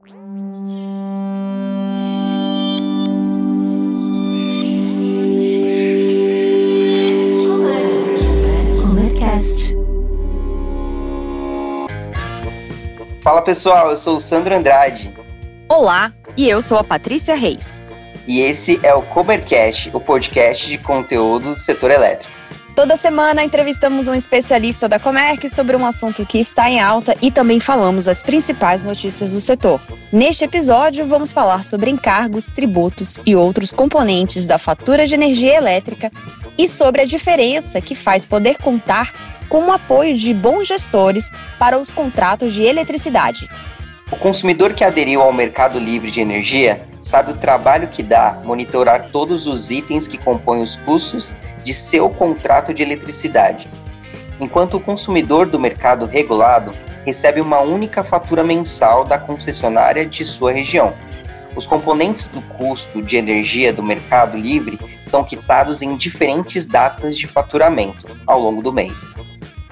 Fala pessoal, eu sou o Sandro Andrade. Olá, e eu sou a Patrícia Reis. E esse é o Comercast, o podcast de conteúdo do setor elétrico. Toda semana entrevistamos um especialista da Comerc sobre um assunto que está em alta e também falamos as principais notícias do setor. Neste episódio, vamos falar sobre encargos, tributos e outros componentes da fatura de energia elétrica e sobre a diferença que faz poder contar com o apoio de bons gestores para os contratos de eletricidade. O consumidor que aderiu ao mercado livre de energia sabe o trabalho que dá monitorar todos os itens que compõem os custos de seu contrato de eletricidade. Enquanto o consumidor do mercado regulado recebe uma única fatura mensal da concessionária de sua região. Os componentes do custo de energia do mercado livre são quitados em diferentes datas de faturamento ao longo do mês.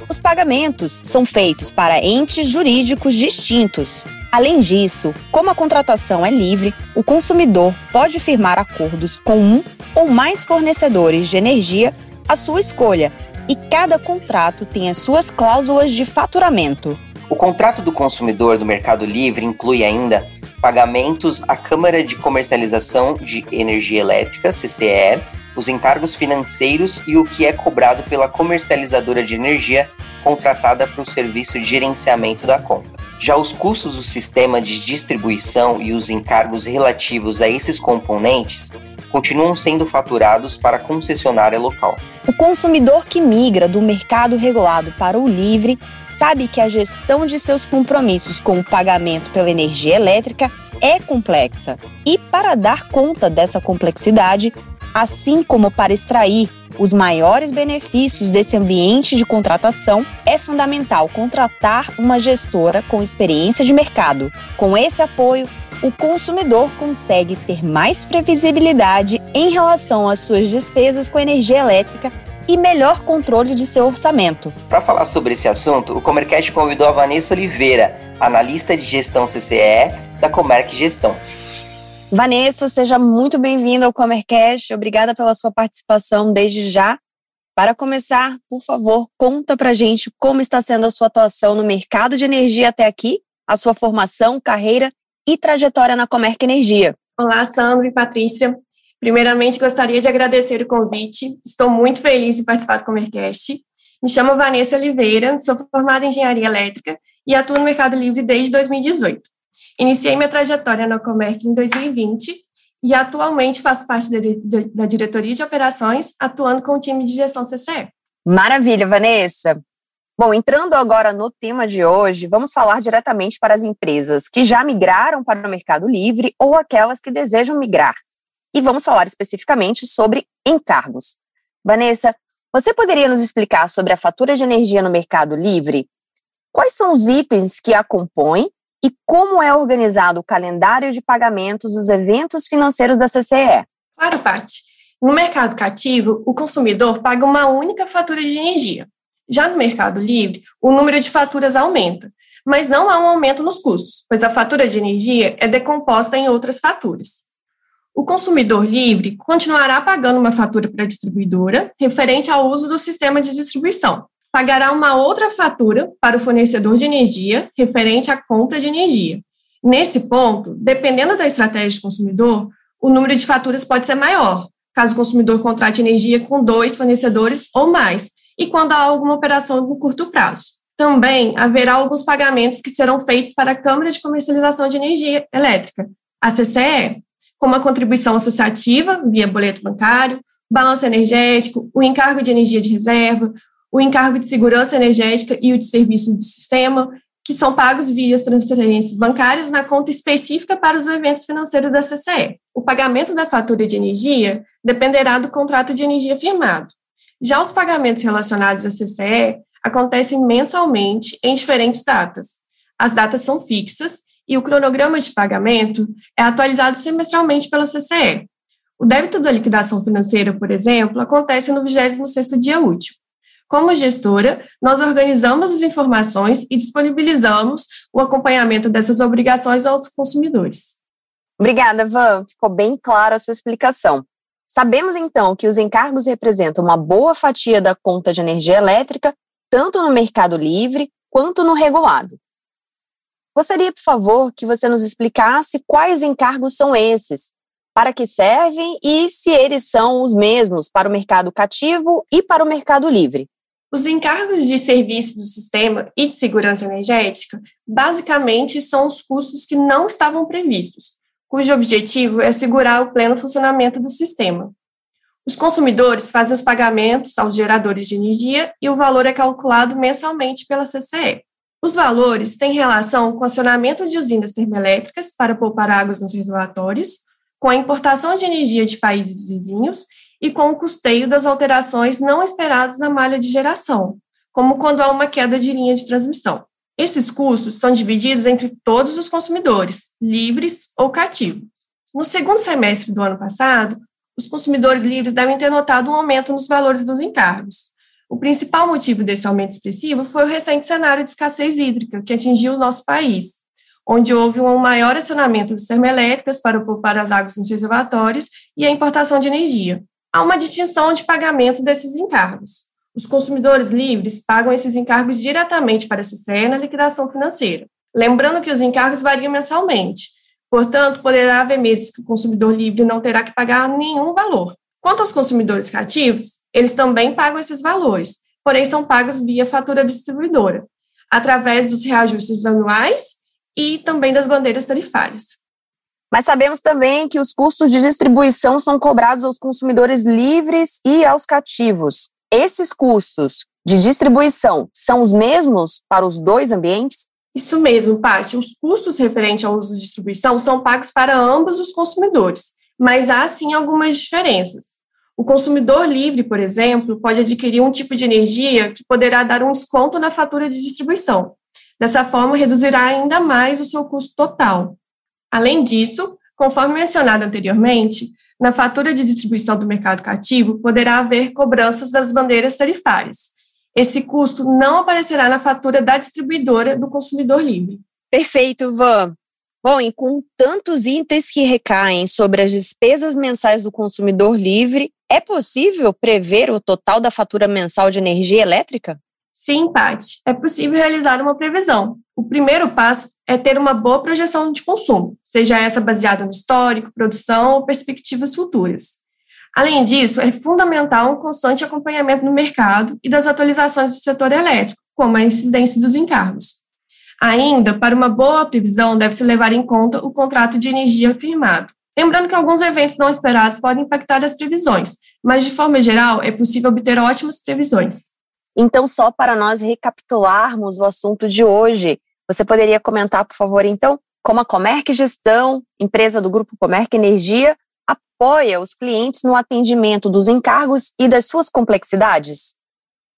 Os pagamentos são feitos para entes jurídicos distintos. Além disso, como a contratação é livre, o consumidor pode firmar acordos com um ou mais fornecedores de energia à sua escolha, e cada contrato tem as suas cláusulas de faturamento. O contrato do consumidor do Mercado Livre inclui ainda pagamentos à Câmara de Comercialização de Energia Elétrica, CCE, os encargos financeiros e o que é cobrado pela comercializadora de energia contratada para o serviço de gerenciamento da conta. Já os custos do sistema de distribuição e os encargos relativos a esses componentes continuam sendo faturados para a concessionária local. O consumidor que migra do mercado regulado para o livre sabe que a gestão de seus compromissos com o pagamento pela energia elétrica é complexa. E para dar conta dessa complexidade, assim como para extrair os maiores benefícios desse ambiente de contratação, é fundamental contratar uma gestora com experiência de mercado. Com esse apoio, o consumidor consegue ter mais previsibilidade em relação às suas despesas com energia elétrica e melhor controle de seu orçamento. Para falar sobre esse assunto, o Comercast convidou a Vanessa Oliveira, analista de gestão CCE da Comerc Gestão. Vanessa, seja muito bem-vinda ao Comercast. Obrigada pela sua participação desde já. Para começar, por favor, conta pra gente como está sendo a sua atuação no mercado de energia até aqui, a sua formação, carreira e trajetória na Comerc Energia. Olá, Sandro e Patrícia. Primeiramente, gostaria de agradecer o convite. Estou muito feliz em participar do Comercast. Me chamo Vanessa Oliveira, sou formada em Engenharia Elétrica e atuo no Mercado Livre desde 2018. Iniciei minha trajetória na Comerc em 2020 e atualmente faço parte da, diretoria de operações, atuando com o time de gestão CCE. Maravilha, Vanessa. Bom, entrando agora no tema de hoje, vamos falar diretamente para as empresas que já migraram para o Mercado Livre ou aquelas que desejam migrar. E vamos falar especificamente sobre encargos. Vanessa, você poderia nos explicar sobre a fatura de energia no Mercado Livre? Quais são os itens que a compõem e como é organizado o calendário de pagamentos dos eventos financeiros da CCE? Claro, Paty. No mercado cativo, o consumidor paga uma única fatura de energia. Já no Mercado Livre, o número de faturas aumenta, mas não há um aumento nos custos, pois a fatura de energia é decomposta em outras faturas. O consumidor livre continuará pagando uma fatura para a distribuidora referente ao uso do sistema de distribuição, pagará uma outra fatura para o fornecedor de energia referente à compra de energia. Nesse ponto, dependendo da estratégia do consumidor, o número de faturas pode ser maior, caso o consumidor contrate energia com dois fornecedores ou mais, e quando há alguma operação no curto prazo. Também haverá alguns pagamentos que serão feitos para a Câmara de Comercialização de Energia Elétrica, a CCE, como a contribuição associativa via boleto bancário, balanço energético, o encargo de energia de reserva, o encargo de segurança energética e o de serviço do sistema, que são pagos via transferências bancárias na conta específica para os eventos financeiros da CCE. O pagamento da fatura de energia dependerá do contrato de energia firmado. Já os pagamentos relacionados à CCE acontecem mensalmente em diferentes datas. As datas são fixas e o cronograma de pagamento é atualizado semestralmente pela CCE. O débito da liquidação financeira, por exemplo, acontece no 26º dia útil. Como gestora, nós organizamos as informações e disponibilizamos o acompanhamento dessas obrigações aos consumidores. Obrigada, Van. Ficou bem clara a sua explicação. Sabemos então que os encargos representam uma boa fatia da conta de energia elétrica, tanto no mercado livre quanto no regulado. Gostaria, por favor, que você nos explicasse quais encargos são esses, para que servem e se eles são os mesmos para o mercado cativo e para o mercado livre. Os encargos de serviço do sistema e de segurança energética basicamente são os custos que não estavam previstos, cujo objetivo é assegurar o pleno funcionamento do sistema. Os consumidores fazem os pagamentos aos geradores de energia e o valor é calculado mensalmente pela CCE. Os valores têm relação com o acionamento de usinas termoelétricas para poupar águas nos reservatórios, com a importação de energia de países vizinhos e com o custeio das alterações não esperadas na malha de geração, como quando há uma queda de linha de transmissão. Esses custos são divididos entre todos os consumidores, livres ou cativos. No segundo semestre do ano passado, os consumidores livres devem ter notado um aumento nos valores dos encargos. O principal motivo desse aumento expressivo foi o recente cenário de escassez hídrica que atingiu o nosso país, onde houve um maior acionamento das termoelétricas para poupar as águas nos reservatórios e a importação de energia há uma distinção de pagamento desses encargos. Os consumidores livres pagam esses encargos diretamente para a CCE na liquidação financeira. Lembrando que os encargos variam mensalmente, portanto, poderá haver meses que o consumidor livre não terá que pagar nenhum valor. Quanto aos consumidores cativos, eles também pagam esses valores, porém são pagos via fatura distribuidora, através dos reajustes anuais e também das bandeiras tarifárias. Mas sabemos também que os custos de distribuição são cobrados aos consumidores livres e aos cativos. Esses custos de distribuição são os mesmos para os dois ambientes? Isso mesmo, Paty. Os custos referentes ao uso de distribuição são pagos para ambos os consumidores, mas há sim algumas diferenças. O consumidor livre, por exemplo, pode adquirir um tipo de energia que poderá dar um desconto na fatura de distribuição. Dessa forma, reduzirá ainda mais o seu custo total. Além disso, conforme mencionado anteriormente, na fatura de distribuição do mercado cativo poderá haver cobranças das bandeiras tarifárias. Esse custo não aparecerá na fatura da distribuidora do consumidor livre. Perfeito, Van. Bom, e com tantos itens que recaem sobre as despesas mensais do consumidor livre, é possível prever o total da fatura mensal de energia elétrica? Sim, Paty, é possível realizar uma previsão. O primeiro passo é ter uma boa projeção de consumo, seja essa baseada no histórico, produção ou perspectivas futuras. Além disso, é fundamental um constante acompanhamento no mercado e das atualizações do setor elétrico, como a incidência dos encargos. Ainda, para uma boa previsão, deve-se levar em conta o contrato de energia firmado. Lembrando que alguns eventos não esperados podem impactar as previsões, mas de forma geral é possível obter ótimas previsões. Então, só para nós recapitularmos o assunto de hoje, você poderia comentar, por favor, então, como a Comerc Gestão, empresa do Grupo Comerc Energia, apoia os clientes no atendimento dos encargos e das suas complexidades?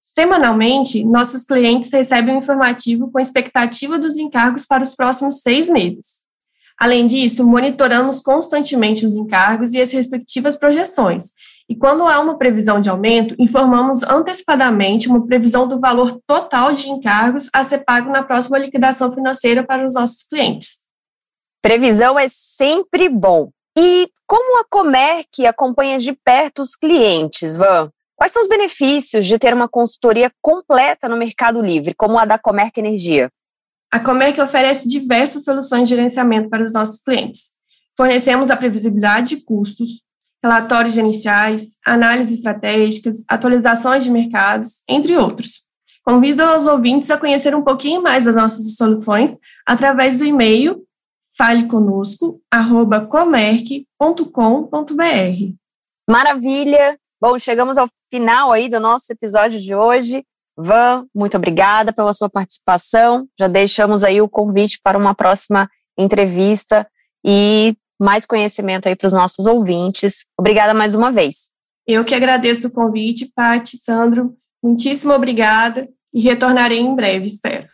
Semanalmente, nossos clientes recebem um informativo com expectativa dos encargos para os próximos seis meses. Além disso, monitoramos constantemente os encargos e as respectivas projeções, e quando há uma previsão de aumento, informamos antecipadamente uma previsão do valor total de encargos a ser pago na próxima liquidação financeira para os nossos clientes. Previsão é sempre bom. E como a Comerc acompanha de perto os clientes, Van? Quais são os benefícios de ter uma consultoria completa no Mercado Livre, como a da Comerc Energia? A Comerc oferece diversas soluções de gerenciamento para os nossos clientes. Fornecemos a previsibilidade de custos, relatórios iniciais, análises estratégicas, atualizações de mercados, entre outros. Convido os ouvintes a conhecer um pouquinho mais das nossas soluções através do e-mail faleconosco@comerc.com.br. Maravilha! Bom, chegamos ao final aí do nosso episódio de hoje. Van, muito obrigada pela sua participação. Já deixamos aí o convite para uma próxima entrevista e mais conhecimento aí para os nossos ouvintes. Obrigada mais uma vez. Eu que agradeço o convite, Paty, Sandro. Muitíssimo obrigada e retornarei em breve, espero.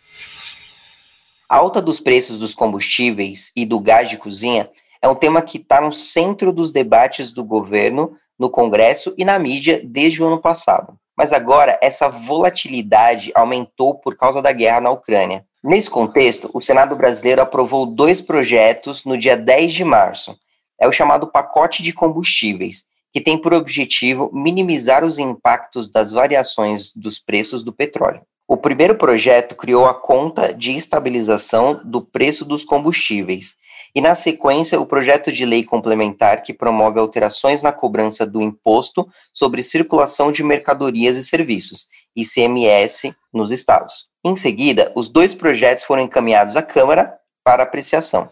A alta dos preços dos combustíveis e do gás de cozinha é um tema que está no centro dos debates do governo, no Congresso e na mídia desde o ano passado. Mas agora essa volatilidade aumentou por causa da guerra na Ucrânia. Nesse contexto, o Senado brasileiro aprovou dois projetos no dia 10 de março. É o chamado pacote de combustíveis, que tem por objetivo minimizar os impactos das variações dos preços do petróleo. O primeiro projeto criou a conta de estabilização do preço dos combustíveis, e na sequência o projeto de lei complementar que promove alterações na cobrança do imposto sobre circulação de mercadorias e serviços, ICMS, nos estados. Em seguida, os dois projetos foram encaminhados à Câmara para apreciação.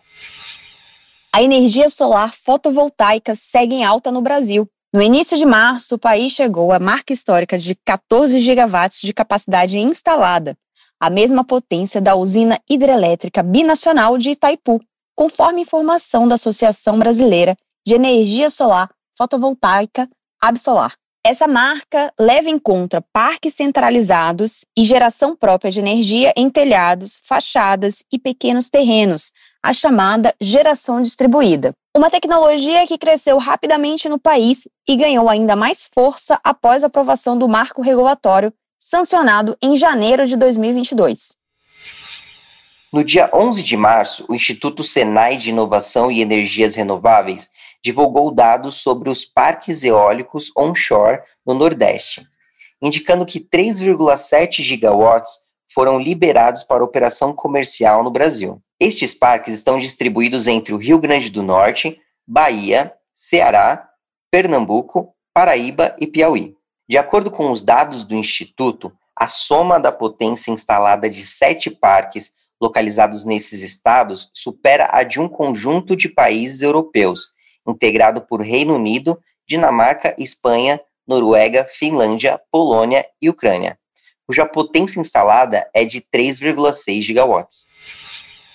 A energia solar fotovoltaica segue em alta no Brasil. No início de março, o país chegou à marca histórica de 14 gigawatts de capacidade instalada, a mesma potência da usina hidrelétrica binacional de Itaipu, conforme informação da Associação Brasileira de Energia Solar Fotovoltaica Absolar. Essa marca leva em conta parques centralizados e geração própria de energia em telhados, fachadas e pequenos terrenos, a chamada geração distribuída. Uma tecnologia que cresceu rapidamente no país e ganhou ainda mais força após a aprovação do marco regulatório sancionado em janeiro de 2022. No dia 11 de março, o Instituto Senai de Inovação e Energias Renováveis divulgou dados sobre os parques eólicos onshore no Nordeste, indicando que 3,7 gigawatts foram liberados para operação comercial no Brasil. Estes parques estão distribuídos entre o Rio Grande do Norte, Bahia, Ceará, Pernambuco, Paraíba e Piauí. De acordo com os dados do Instituto, a soma da potência instalada de sete parques localizados nesses estados supera a de um conjunto de países europeus, integrado por Reino Unido, Dinamarca, Espanha, Noruega, Finlândia, Polônia e Ucrânia, cuja potência instalada é de 3,6 gigawatts.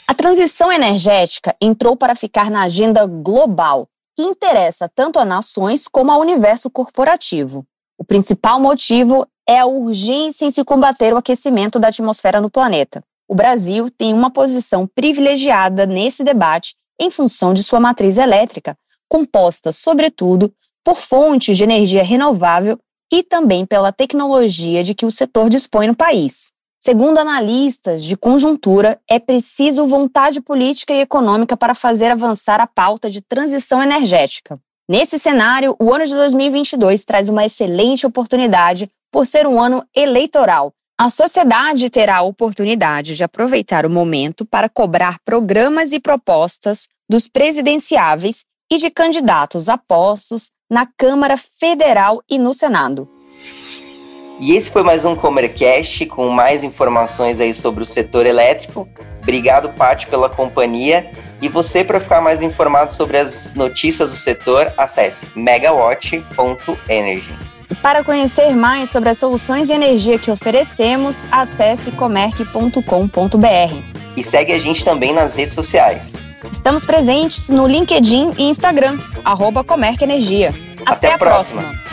A transição energética entrou para ficar na agenda global, que interessa tanto a nações como ao universo corporativo. O principal motivo é a urgência em se combater o aquecimento da atmosfera no planeta. O Brasil tem uma posição privilegiada nesse debate em função de sua matriz elétrica, composta, sobretudo, por fontes de energia renovável e também pela tecnologia de que o setor dispõe no país. Segundo analistas de conjuntura, é preciso vontade política e econômica para fazer avançar a pauta de transição energética. Nesse cenário, o ano de 2022 traz uma excelente oportunidade por ser um ano eleitoral a sociedade terá a oportunidade de aproveitar o momento para cobrar programas e propostas dos presidenciáveis e de candidatos a postos na Câmara Federal e no Senado. E esse foi mais um Comercast com mais informações aí sobre o setor elétrico. Obrigado, Paty, pela companhia. E você, para ficar mais informado sobre as notícias do setor, acesse megawatt.energy. Para conhecer mais sobre as soluções de energia que oferecemos, acesse comerc.com.br. E segue a gente também nas redes sociais. Estamos presentes no LinkedIn e Instagram, arroba Comerc Energia. Até, Até a próxima. próxima.